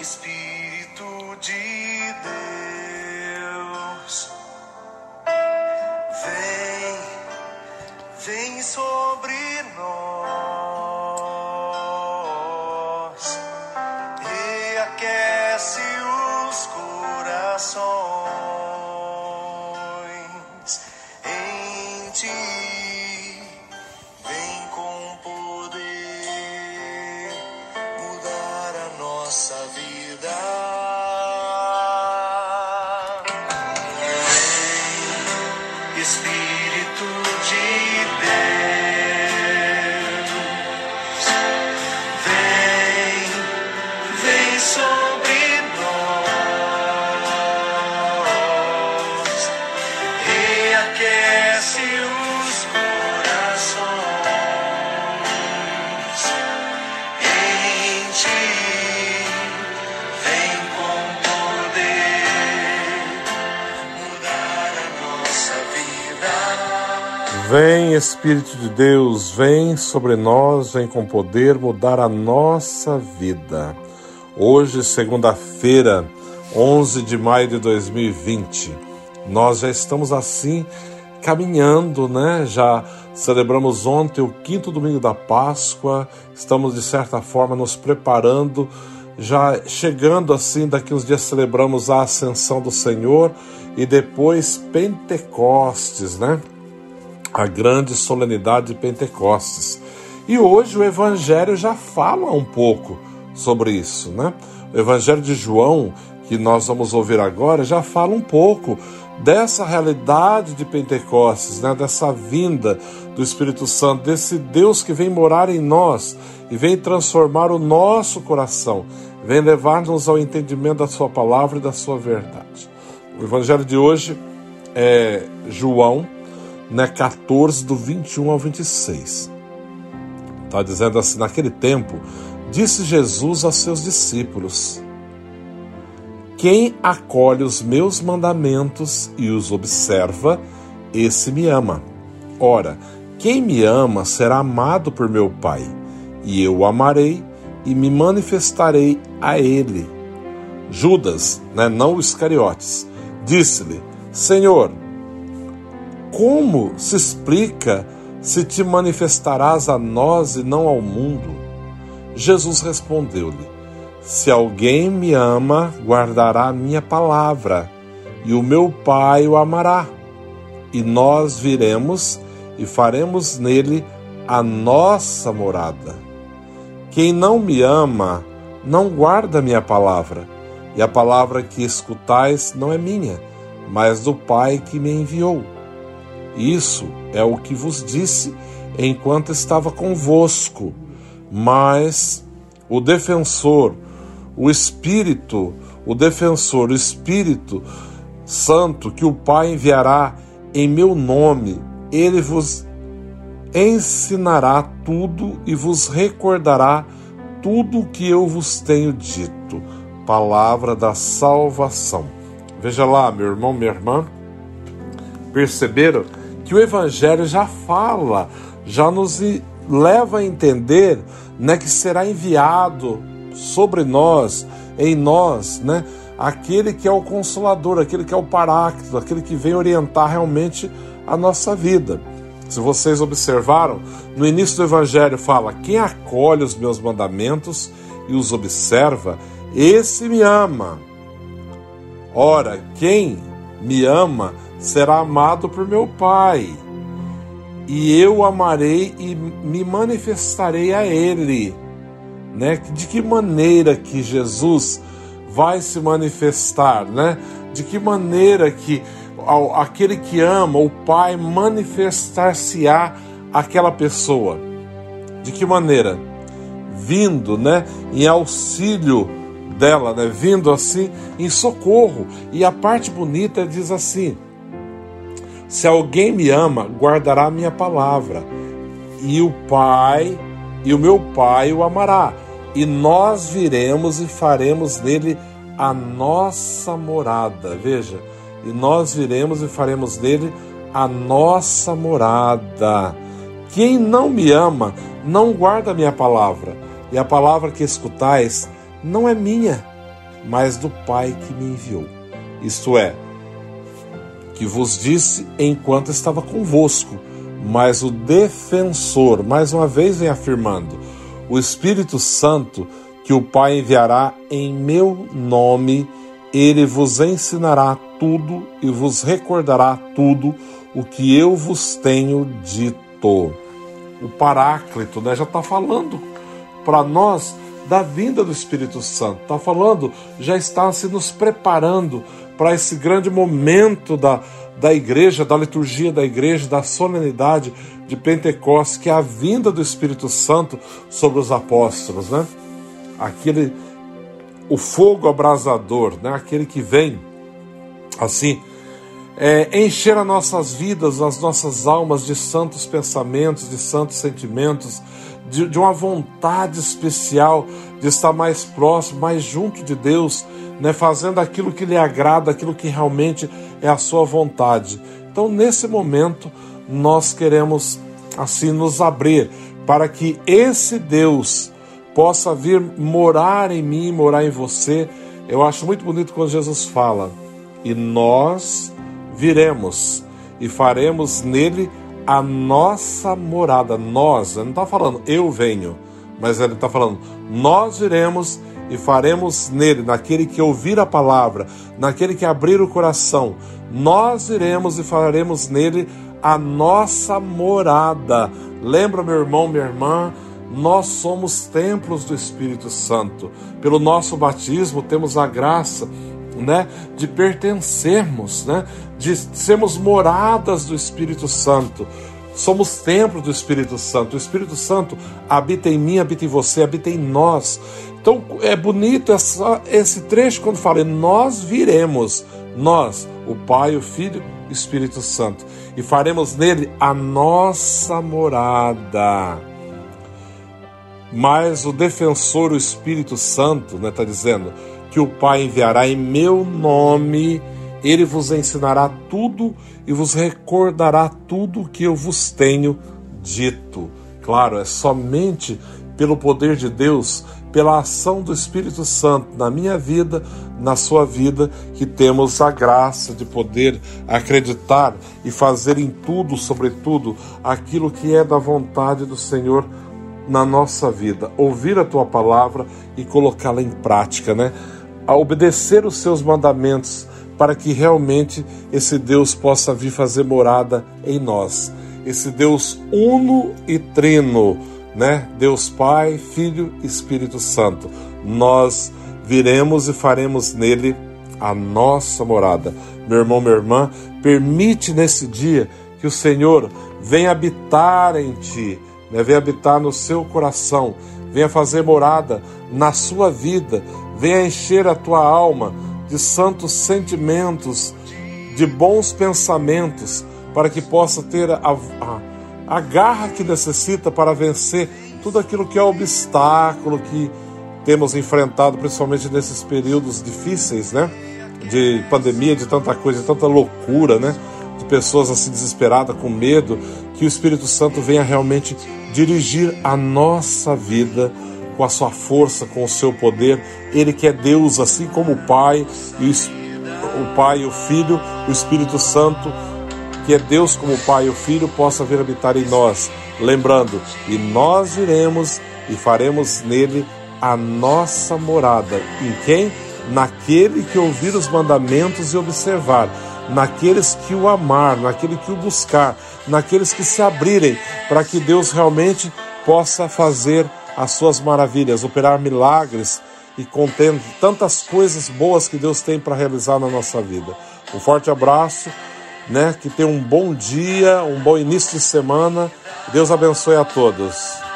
Espírito de Deus, vem, vem sobre nós e aquece os corações Vem, Espírito de Deus, vem sobre nós, vem com poder mudar a nossa vida. Hoje, segunda-feira, 11 de maio de 2020, nós já estamos assim caminhando, né? Já celebramos ontem o quinto domingo da Páscoa, estamos de certa forma nos preparando, já chegando assim, daqui uns dias celebramos a ascensão do Senhor e depois Pentecostes, né? A grande solenidade de Pentecostes. E hoje o Evangelho já fala um pouco sobre isso, né? O Evangelho de João, que nós vamos ouvir agora, já fala um pouco dessa realidade de Pentecostes, né? Dessa vinda do Espírito Santo, desse Deus que vem morar em nós e vem transformar o nosso coração, vem levar-nos ao entendimento da Sua palavra e da Sua verdade. O Evangelho de hoje é João né, 14, do 21 ao 26. Está dizendo assim: Naquele tempo, disse Jesus aos seus discípulos: Quem acolhe os meus mandamentos e os observa, esse me ama. Ora, quem me ama será amado por meu Pai, e eu o amarei e me manifestarei a ele. Judas, né, não Iscariotes, disse-lhe: Senhor, como se explica se te manifestarás a nós e não ao mundo? Jesus respondeu-lhe: Se alguém me ama, guardará a minha palavra, e o meu Pai o amará. E nós viremos e faremos nele a nossa morada. Quem não me ama, não guarda minha palavra, e a palavra que escutais não é minha, mas do Pai que me enviou. Isso é o que vos disse enquanto estava convosco. Mas o defensor, o Espírito, o defensor, o Espírito Santo que o Pai enviará em meu nome, ele vos ensinará tudo e vos recordará tudo o que eu vos tenho dito. Palavra da salvação. Veja lá, meu irmão, minha irmã, perceberam que o Evangelho já fala, já nos leva a entender né, que será enviado sobre nós, em nós, né, aquele que é o consolador, aquele que é o paráclito, aquele que vem orientar realmente a nossa vida. Se vocês observaram, no início do Evangelho fala: quem acolhe os meus mandamentos e os observa, esse me ama. Ora, quem me ama será amado por meu Pai, e eu o amarei e me manifestarei a ele. Né? De que maneira que Jesus vai se manifestar, né? De que maneira que aquele que ama o Pai manifestar-se-á aquela pessoa? De que maneira? Vindo, né, em auxílio dela, né, vindo assim em socorro. E a parte bonita diz assim: Se alguém me ama, guardará a minha palavra, e o Pai, e o meu Pai o amará, e nós viremos e faremos nele a nossa morada. Veja, e nós viremos e faremos nele a nossa morada. Quem não me ama, não guarda a minha palavra, e a palavra que escutais não é minha, mas do Pai que me enviou. Isto é, que vos disse enquanto estava convosco, mas o defensor, mais uma vez vem afirmando, o Espírito Santo que o Pai enviará em meu nome, ele vos ensinará tudo e vos recordará tudo o que eu vos tenho dito. O Paráclito né, já está falando para nós da vinda do Espírito Santo. Está falando, já está se nos preparando para esse grande momento da, da igreja, da liturgia da igreja, da solenidade de Pentecostes, que é a vinda do Espírito Santo sobre os apóstolos, né? Aquele o fogo abrasador, né? Aquele que vem assim é, encher as nossas vidas, as nossas almas de santos pensamentos, de santos sentimentos, de, de, uma vontade especial de estar mais próximo, mais junto de Deus, né, fazendo aquilo que lhe agrada, aquilo que realmente é a sua vontade. Então, nesse momento, nós queremos assim nos abrir para que esse Deus possa vir morar em mim, morar em você. Eu acho muito bonito quando Jesus fala: "E nós viremos e faremos nele a nossa morada. Nós, ele não está falando eu venho, mas ele está falando nós viremos e faremos nele, naquele que ouvir a palavra, naquele que abrir o coração, nós iremos e faremos nele a nossa morada. Lembra, meu irmão, minha irmã, nós somos templos do Espírito Santo. Pelo nosso batismo temos a graça né, de pertencermos, né, de sermos moradas do Espírito Santo. Somos templo do Espírito Santo. O Espírito Santo habita em mim, habita em você, habita em nós. Então é bonito essa, esse trecho quando fala: Nós viremos, nós, o Pai, o Filho e o Espírito Santo, e faremos nele a nossa morada. Mas o defensor, o Espírito Santo, está né, tá dizendo: que o Pai enviará em meu nome, ele vos ensinará tudo e vos recordará tudo o que eu vos tenho dito. Claro, é somente pelo poder de Deus, pela ação do Espírito Santo na minha vida, na sua vida, que temos a graça de poder acreditar e fazer em tudo, sobretudo, aquilo que é da vontade do Senhor na nossa vida. Ouvir a tua palavra e colocá-la em prática, né? A obedecer os seus mandamentos, para que realmente esse Deus possa vir fazer morada em nós. Esse Deus uno e trino, né? Deus Pai, Filho e Espírito Santo. Nós viremos e faremos nele a nossa morada. Meu irmão, minha irmã, permite nesse dia que o Senhor venha habitar em ti, né? venha habitar no seu coração, venha fazer morada na sua vida, Venha encher a tua alma de santos sentimentos, de bons pensamentos, para que possa ter a, a, a garra que necessita para vencer tudo aquilo que é obstáculo que temos enfrentado, principalmente nesses períodos difíceis, né? De pandemia, de tanta coisa, de tanta loucura, né? De pessoas assim desesperadas, com medo, que o Espírito Santo venha realmente dirigir a nossa vida com a sua força, com o seu poder. Ele que é Deus, assim como o Pai, e o Pai, o Filho, o Espírito Santo, que é Deus como o Pai e o Filho, possa vir habitar em nós. Lembrando, e nós iremos e faremos nele a nossa morada. Em quem? Naquele que ouvir os mandamentos e observar, naqueles que o amar, naquele que o buscar, naqueles que se abrirem para que Deus realmente possa fazer as suas maravilhas, operar milagres e contendo tantas coisas boas que Deus tem para realizar na nossa vida. Um forte abraço, né? Que tenha um bom dia, um bom início de semana. Deus abençoe a todos.